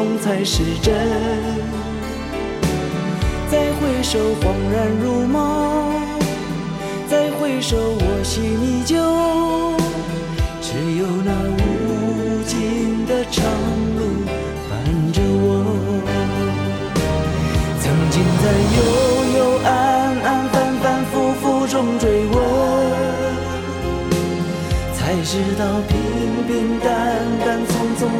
梦才是真。再回首，恍然如梦；再回首，我心依旧。只有那无尽的长路伴着我。曾经在幽幽暗暗、反反复复中追问，才知道平。平淡淡，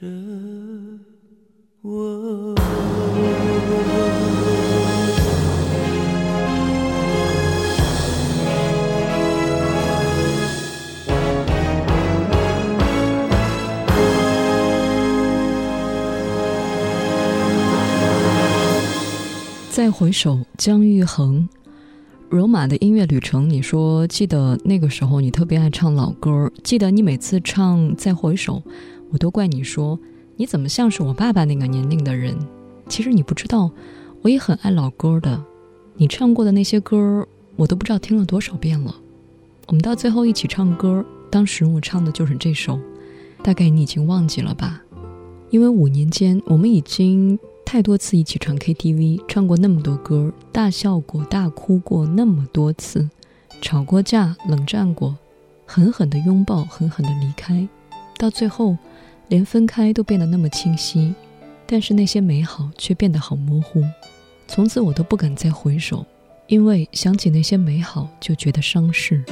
着我。再回首，姜育恒。罗马的音乐旅程，你说记得那个时候你特别爱唱老歌，记得你每次唱《再回首》，我都怪你说你怎么像是我爸爸那个年龄的人。其实你不知道，我也很爱老歌的。你唱过的那些歌，我都不知道听了多少遍了。我们到最后一起唱歌，当时我唱的就是这首，大概你已经忘记了吧？因为五年间，我们已经太多次一起唱 KTV，唱过那么多歌，大笑过、大哭过那么多次，吵过架、冷战过，狠狠的拥抱，狠狠的离开，到最后，连分开都变得那么清晰，但是那些美好却变得好模糊。从此我都不敢再回首，因为想起那些美好就觉得伤势。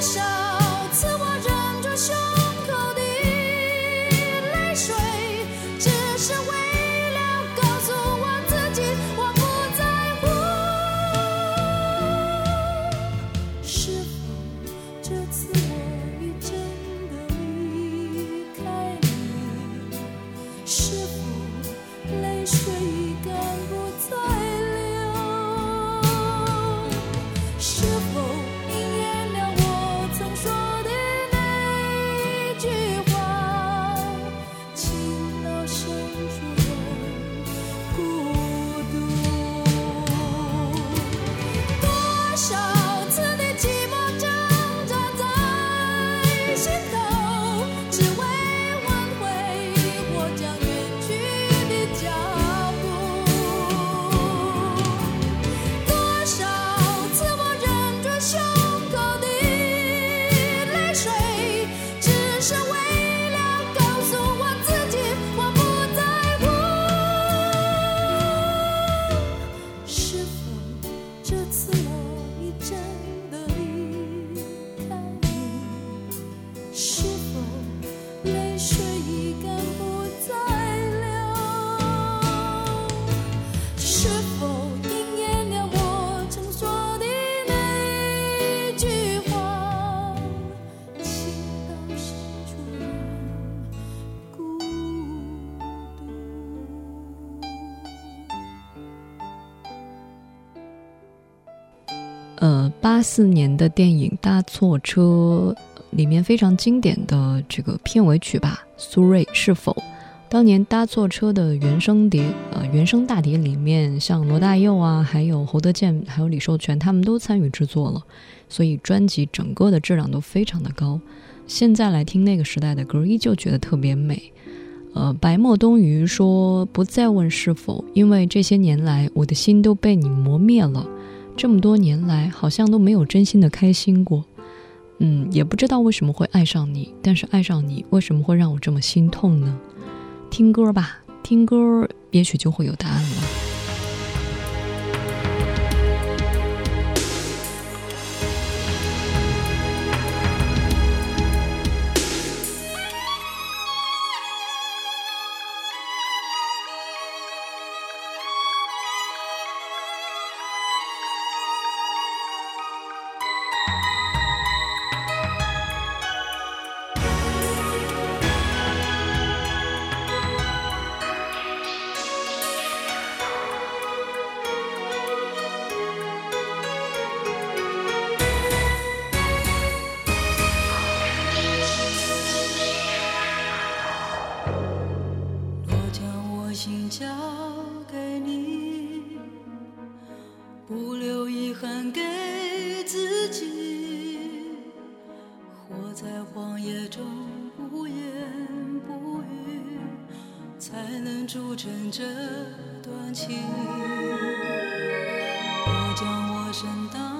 show. 八四年的电影《搭错车》里面非常经典的这个片尾曲吧，苏芮是否？当年《搭错车》的原声碟，呃，原声大碟里面，像罗大佑啊，还有侯德健，还有李寿全，他们都参与制作了，所以专辑整个的质量都非常的高。现在来听那个时代的歌，依旧觉得特别美。呃，白墨冬鱼说：“不再问是否，因为这些年来，我的心都被你磨灭了。”这么多年来，好像都没有真心的开心过，嗯，也不知道为什么会爱上你，但是爱上你为什么会让我这么心痛呢？听歌吧，听歌，也许就会有答案了。才能铸成这段情。我将我身当。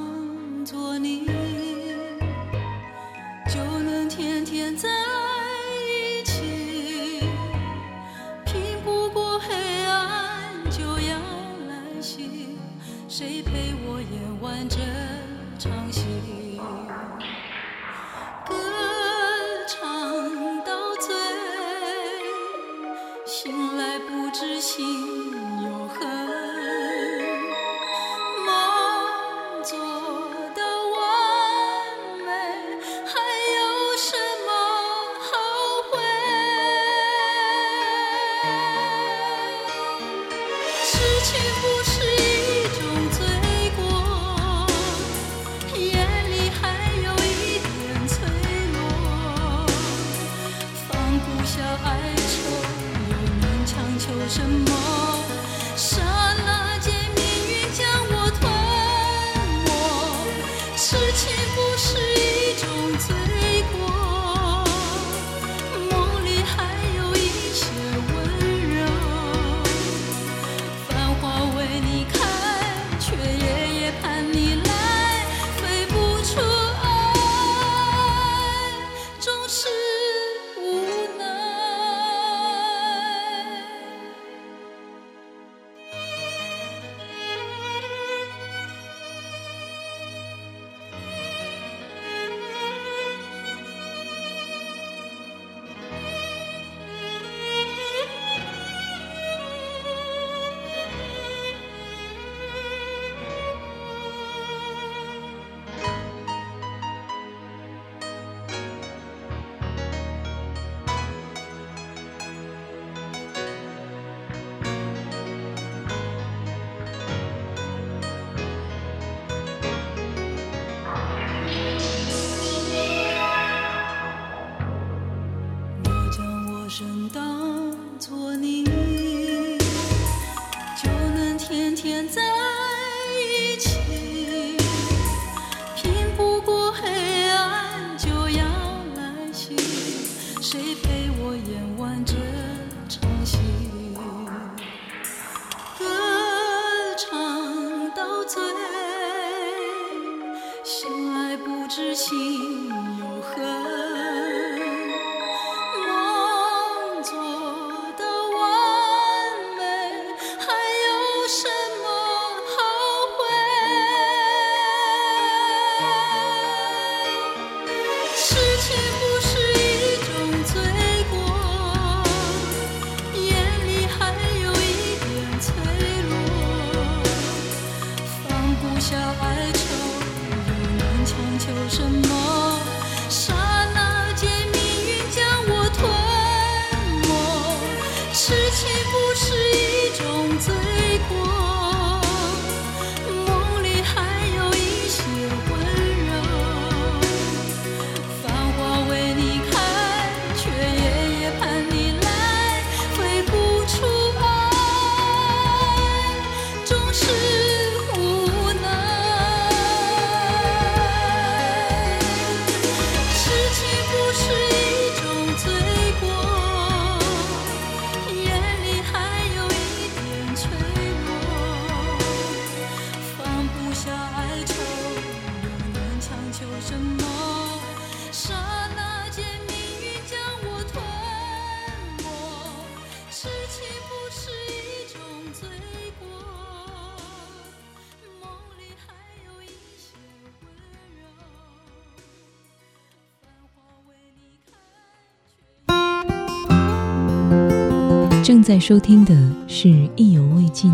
收听的是意犹未尽。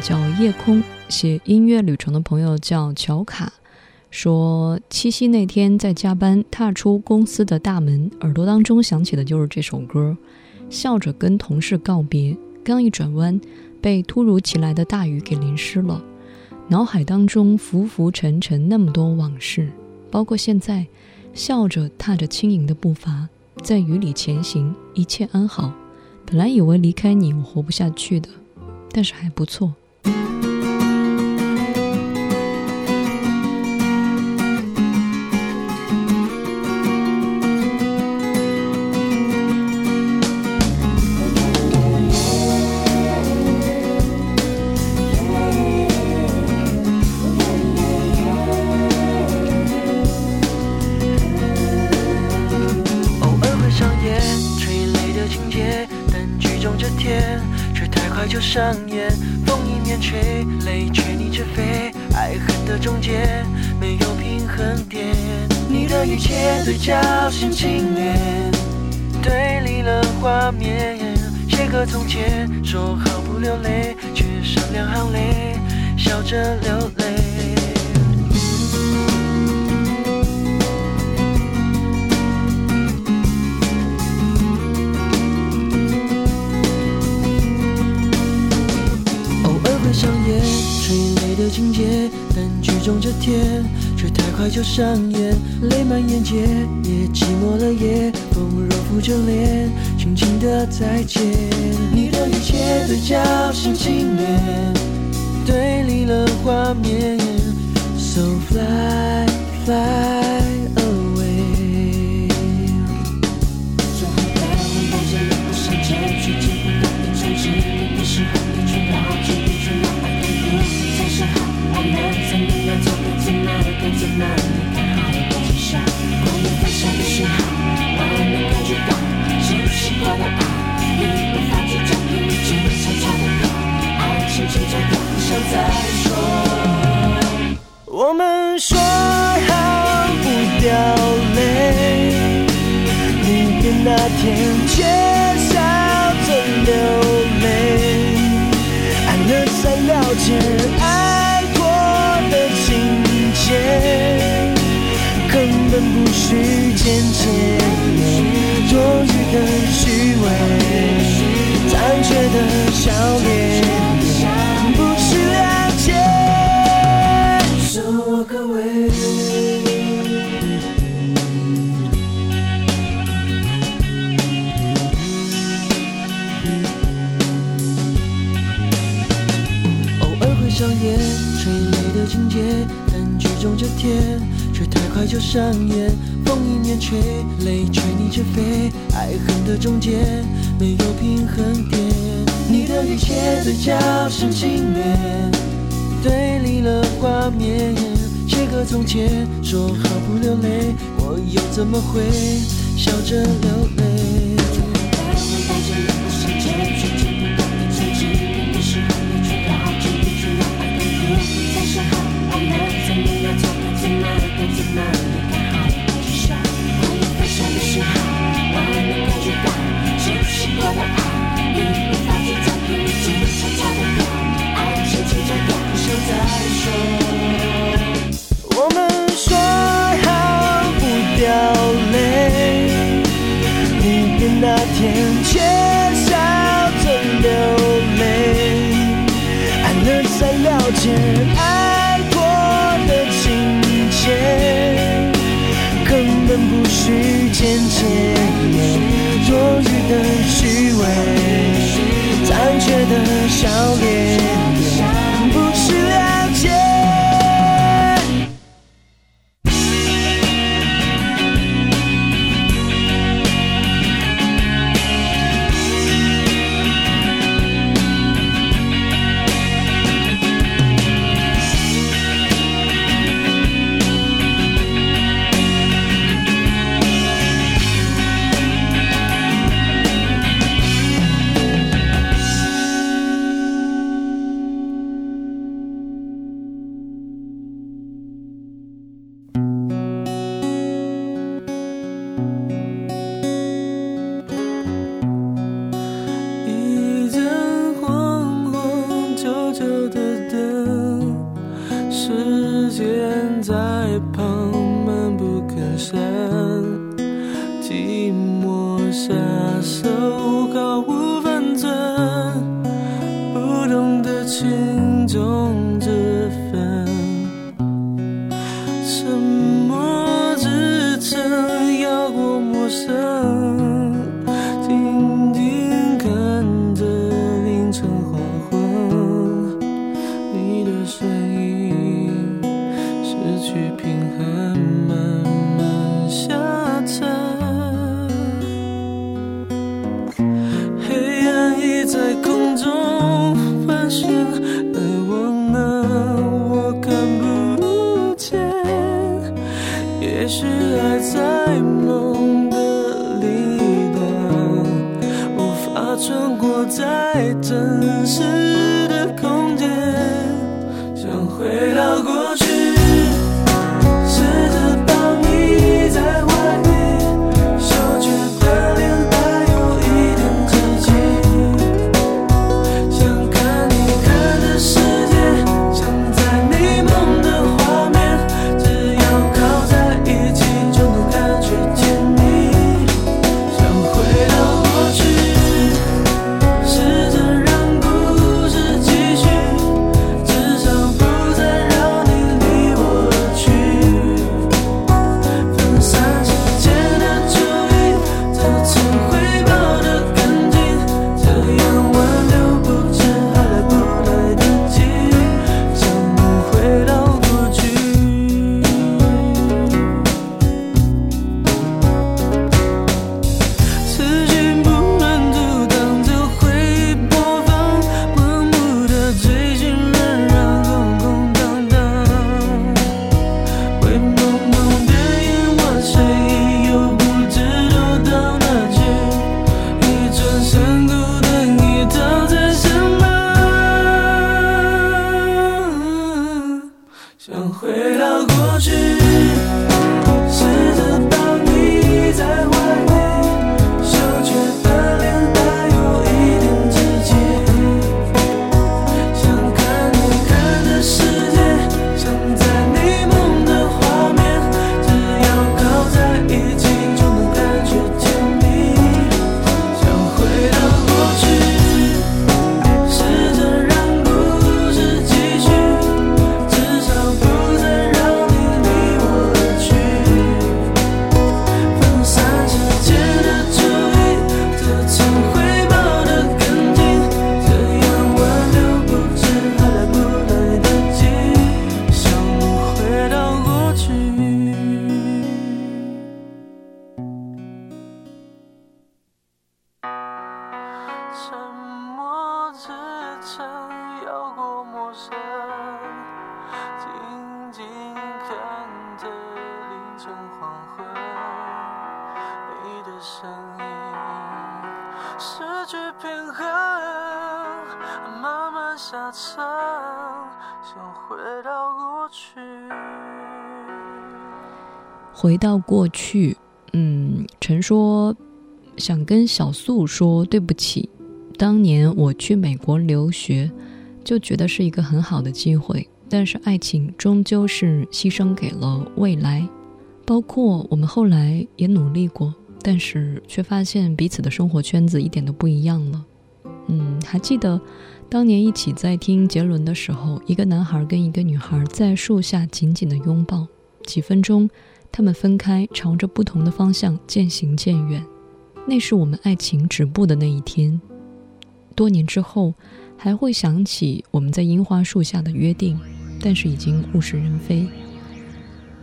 叫夜空写音乐旅程的朋友叫乔卡说七夕那天在加班踏出公司的大门耳朵当中响起的就是这首歌。笑着跟同事告别刚一转弯被突如其来的大雨给淋湿了。脑海当中浮浮沉沉那么多往事。包括现在笑着踏着轻盈的步伐在雨里前行一切安好本来以为离开你我活不下去的但是还不错。Thank you. change. 快就上演，风一面吹，泪吹你直飞，爱恨的终结没有平衡点。你的一切嘴角是情面，对立了画面，写个从前，说好不流泪，我又怎么会笑着流泪？的笑脸。回到过去，嗯，陈说想跟小素说对不起，当年我去美国留学，就觉得是一个很好的机会，但是爱情终究是牺牲给了未来，包括我们后来也努力过，但是却发现彼此的生活圈子一点都不一样了。嗯，还记得当年一起在听杰伦的时候，一个男孩跟一个女孩在树下紧紧的拥抱，几分钟。他们分开，朝着不同的方向渐行渐远。那是我们爱情止步的那一天。多年之后，还会想起我们在樱花树下的约定，但是已经物是人非。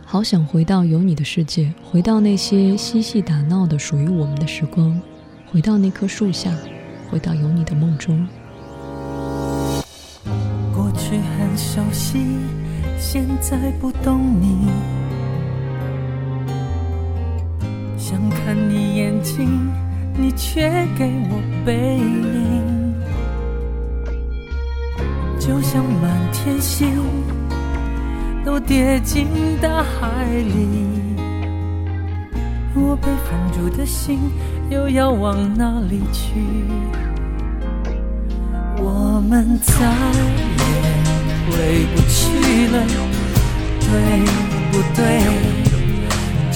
好想回到有你的世界，回到那些嬉戏打闹的属于我们的时光，回到那棵树下，回到有你的梦中。过去很熟悉，现在不懂你。想看你眼睛，你却给我背影，就像满天星都跌进大海里。我被放逐的心又要往哪里去？我们再也回不去了，对不对？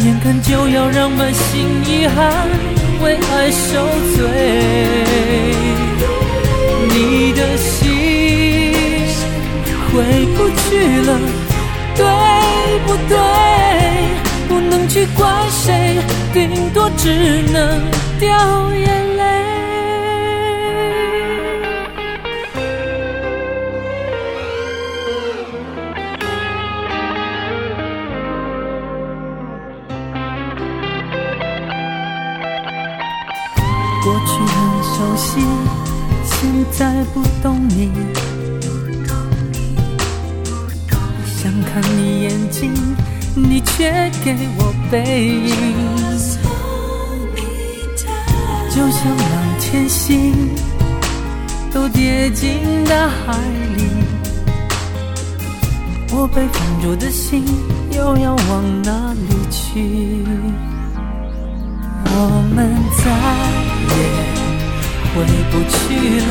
眼看就要让满心遗憾为爱受罪，你的心回不去了，对不对？不能去怪谁，顶多只能掉眼泪。你。想看你眼睛，你却给我背影，就像满天星都跌进大海里。我被放逐的心又要往哪里去？我们再也回不去了，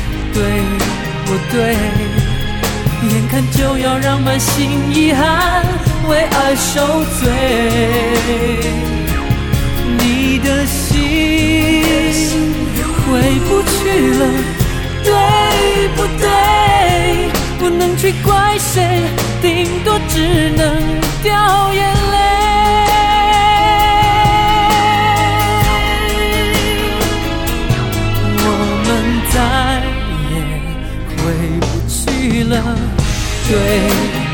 对不对？眼看就要让满心遗憾为爱受罪，你的心回不去了，对不对？不能去怪谁，顶多只能掉眼泪。对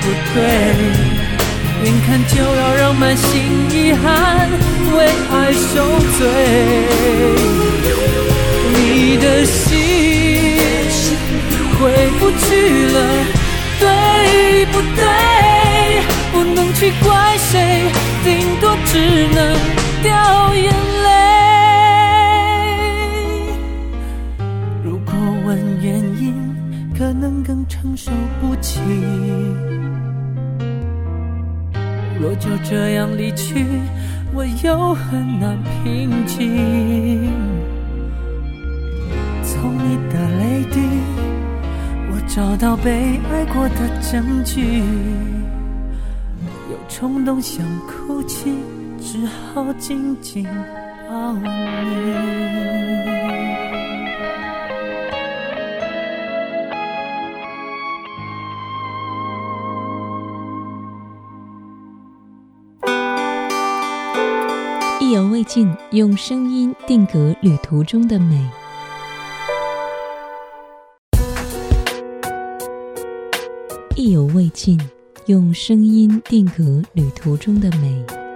不对？眼看就要让满心遗憾为爱受罪，你的心回不去了，对不对？不能去怪谁，顶多只能掉眼泪。能更承受不起。若就这样离去，我又很难平静。从你的泪滴，我找到被爱过的证据。有冲动想哭泣，只好紧紧抱你。犹未尽，用声音定格旅途中的美。意犹未尽，用声音定格旅途中的美。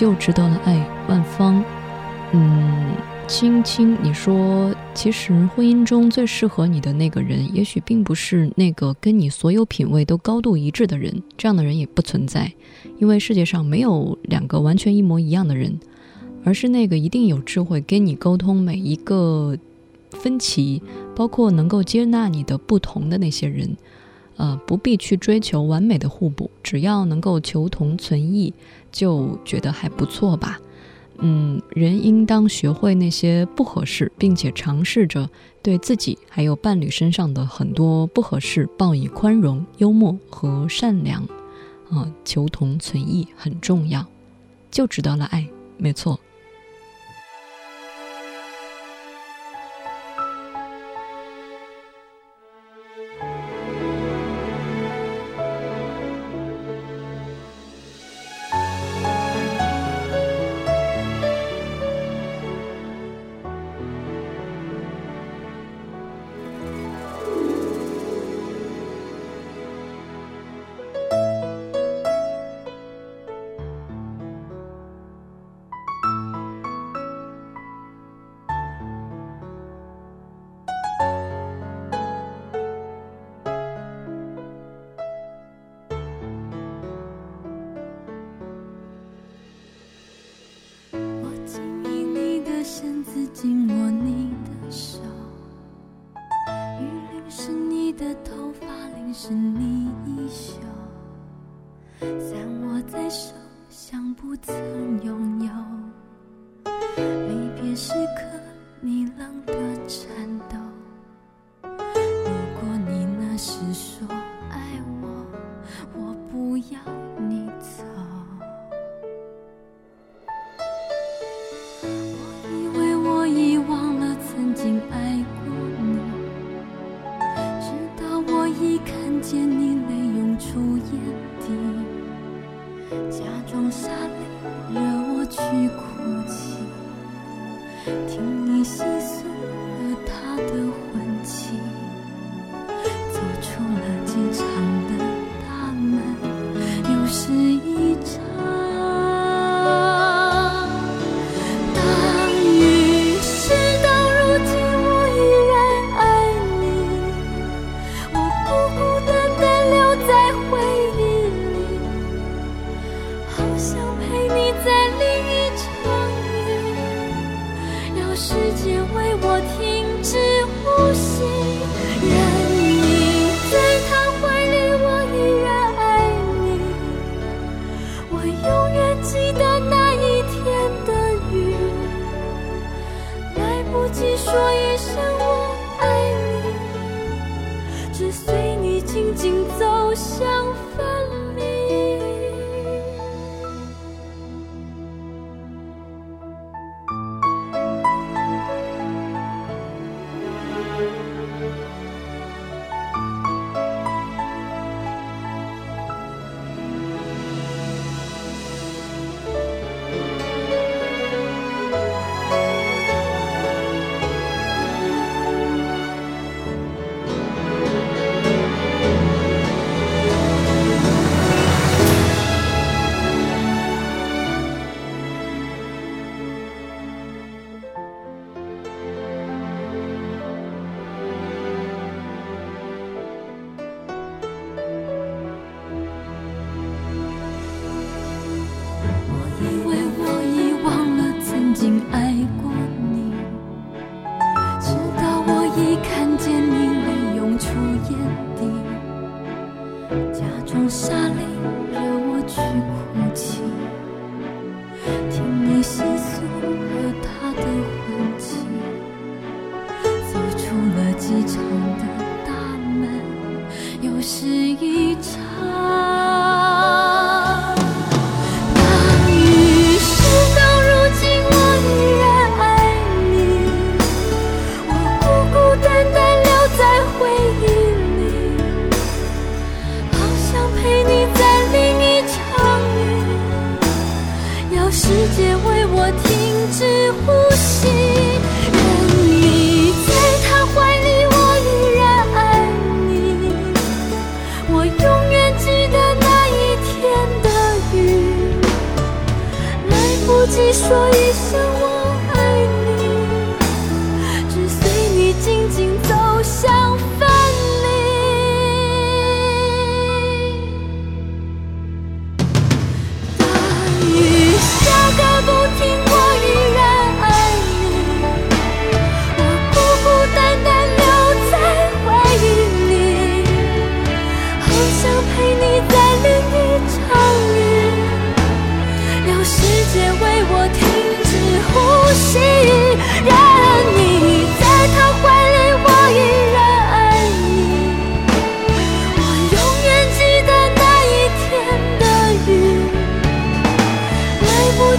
就值得了爱。万芳，嗯，青青，你说，其实婚姻中最适合你的那个人，也许并不是那个跟你所有品味都高度一致的人，这样的人也不存在，因为世界上没有两个完全一模一样的人，而是那个一定有智慧跟你沟通每一个分歧，包括能够接纳你的不同的那些人。呃，不必去追求完美的互补，只要能够求同存异，就觉得还不错吧。嗯，人应当学会那些不合适，并且尝试着对自己还有伴侣身上的很多不合适报以宽容、幽默和善良。啊、求同存异很重要，就值得了爱，没错。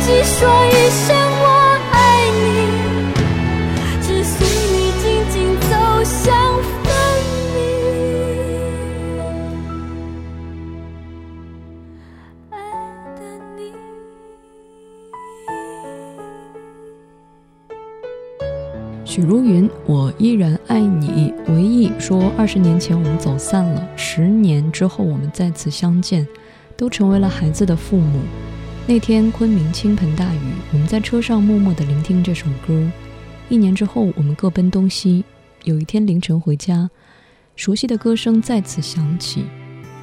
来不及说一声我爱你，只随你紧紧走向分离。爱的你。许茹芸，我依然爱你。唯一说，二十年前我们走散了，十年之后我们再次相见，都成为了孩子的父母。那天昆明倾盆大雨，我们在车上默默地聆听这首歌。一年之后，我们各奔东西。有一天凌晨回家，熟悉的歌声再次响起，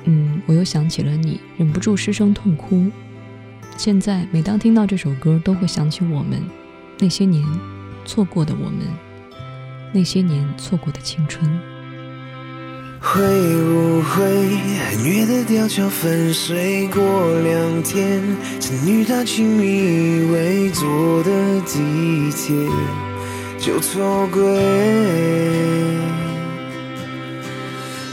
嗯，我又想起了你，忍不住失声痛哭。现在每当听到这首歌，都会想起我们那些年错过的我们，那些年错过的青春。会不会很远的吊桥粉碎过两天，曾与他亲密依偎坐的地铁就错过。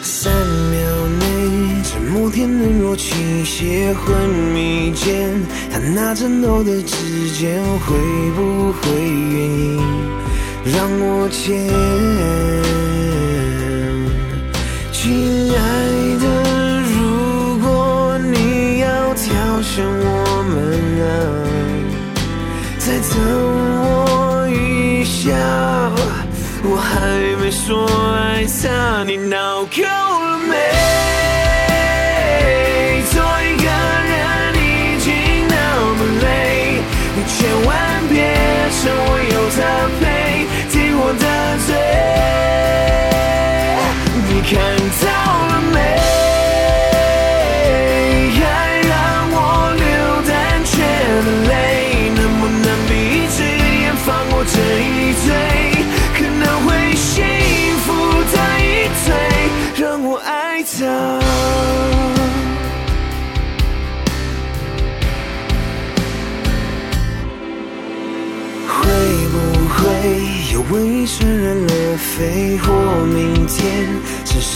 三秒内，沉默天冷若倾斜，昏迷间，他那颤抖的指尖，会不会愿意让我牵？亲爱的，如果你要挑选我们啊，再等我一下，我还没说爱他，你闹够了没？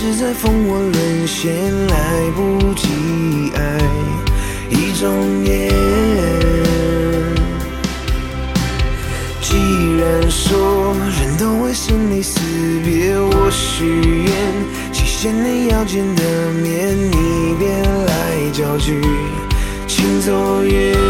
是在烽火沦陷，来不及爱一种烟。既然说人都会生离死别，我许愿期限内要见的面，你别来搅局，请走远。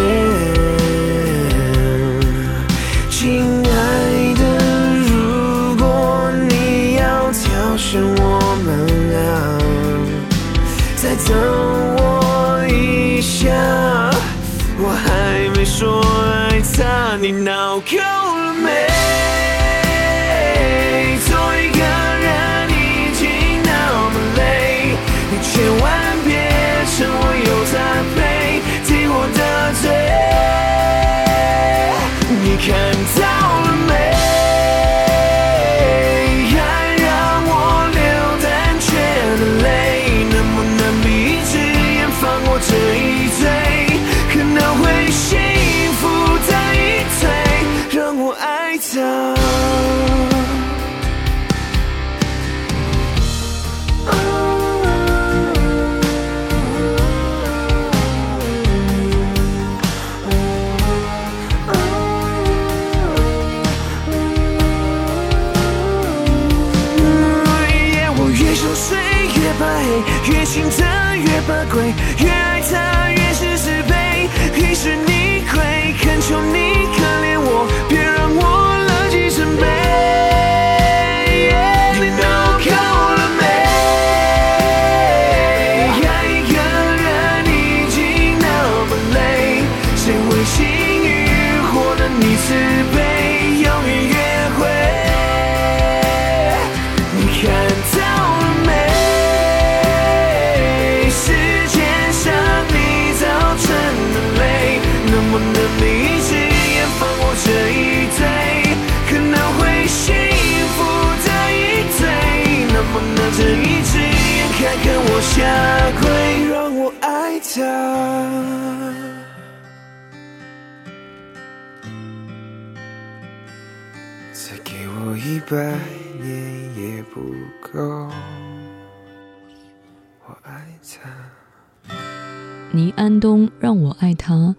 倪安东让我爱他。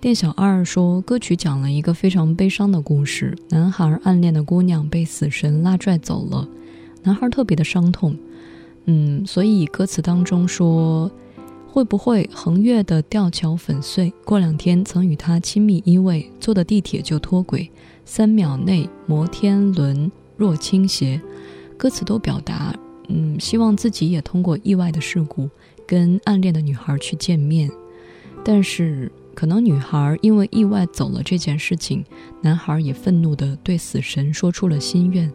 店小二说，歌曲讲了一个非常悲伤的故事，男孩暗恋的姑娘被死神拉拽走了，男孩特别的伤痛。嗯，所以歌词当中说，会不会横越的吊桥粉碎？过两天曾与他亲密依偎，坐的地铁就脱轨，三秒内摩天轮若倾斜。歌词都表达，嗯，希望自己也通过意外的事故跟暗恋的女孩去见面，但是可能女孩因为意外走了这件事情，男孩也愤怒地对死神说出了心愿。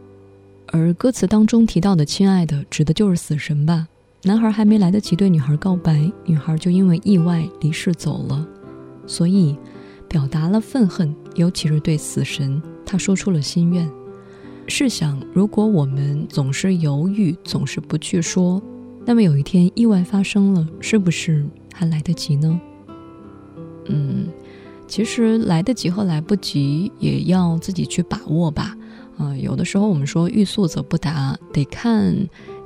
而歌词当中提到的“亲爱的”，指的就是死神吧？男孩还没来得及对女孩告白，女孩就因为意外离世走了，所以表达了愤恨，尤其是对死神，他说出了心愿。试想，如果我们总是犹豫，总是不去说，那么有一天意外发生了，是不是还来得及呢？嗯，其实来得及和来不及也要自己去把握吧。啊、有的时候我们说欲速则不达，得看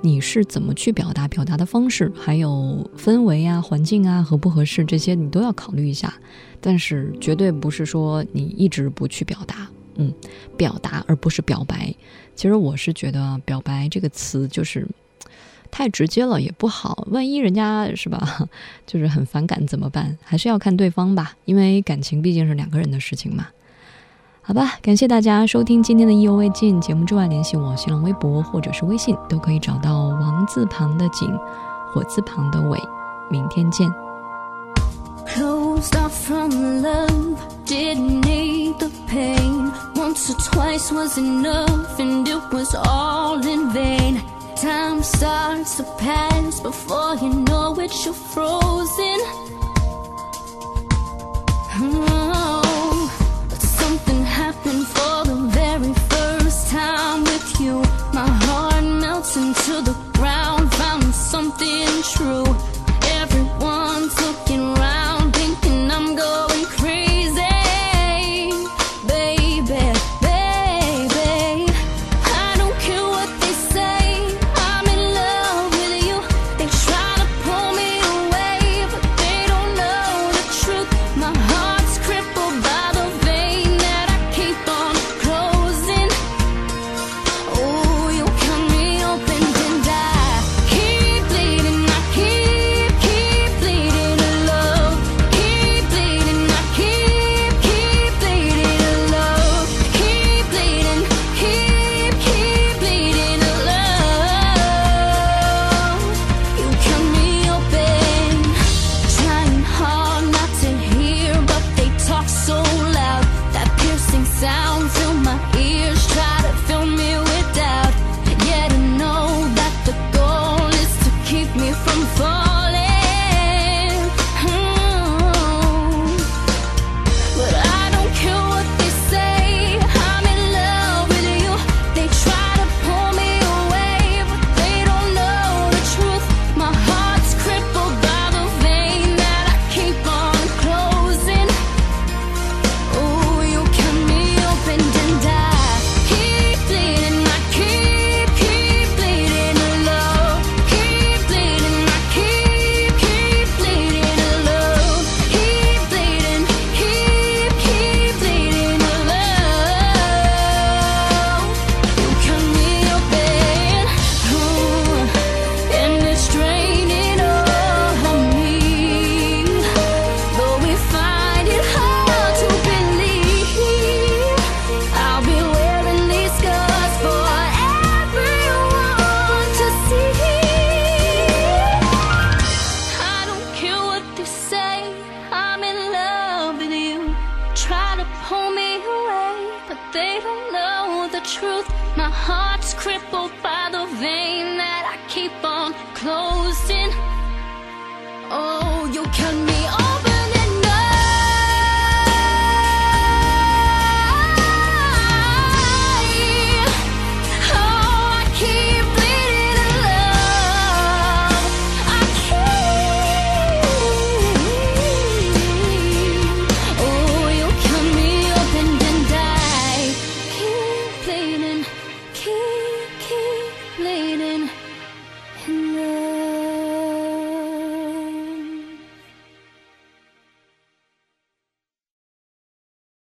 你是怎么去表达，表达的方式，还有氛围啊、环境啊合不合适，这些你都要考虑一下。但是绝对不是说你一直不去表达，嗯，表达而不是表白。其实我是觉得“表白”这个词就是太直接了，也不好。万一人家是吧，就是很反感怎么办？还是要看对方吧，因为感情毕竟是两个人的事情嘛。好吧，感谢大家收听今天的意犹未尽节目之外，联系我新浪微博或者是微信都可以找到王字旁的景，火字旁的伟。明天见。Closed off from love, didn't need the pain. Once or twice was enough, and it was all in vain. Time starts to pass before you know it, you're frozen. Oh, but something happened for the very first time with you. My heart melts into the ground, found something true. Everyone's looking round,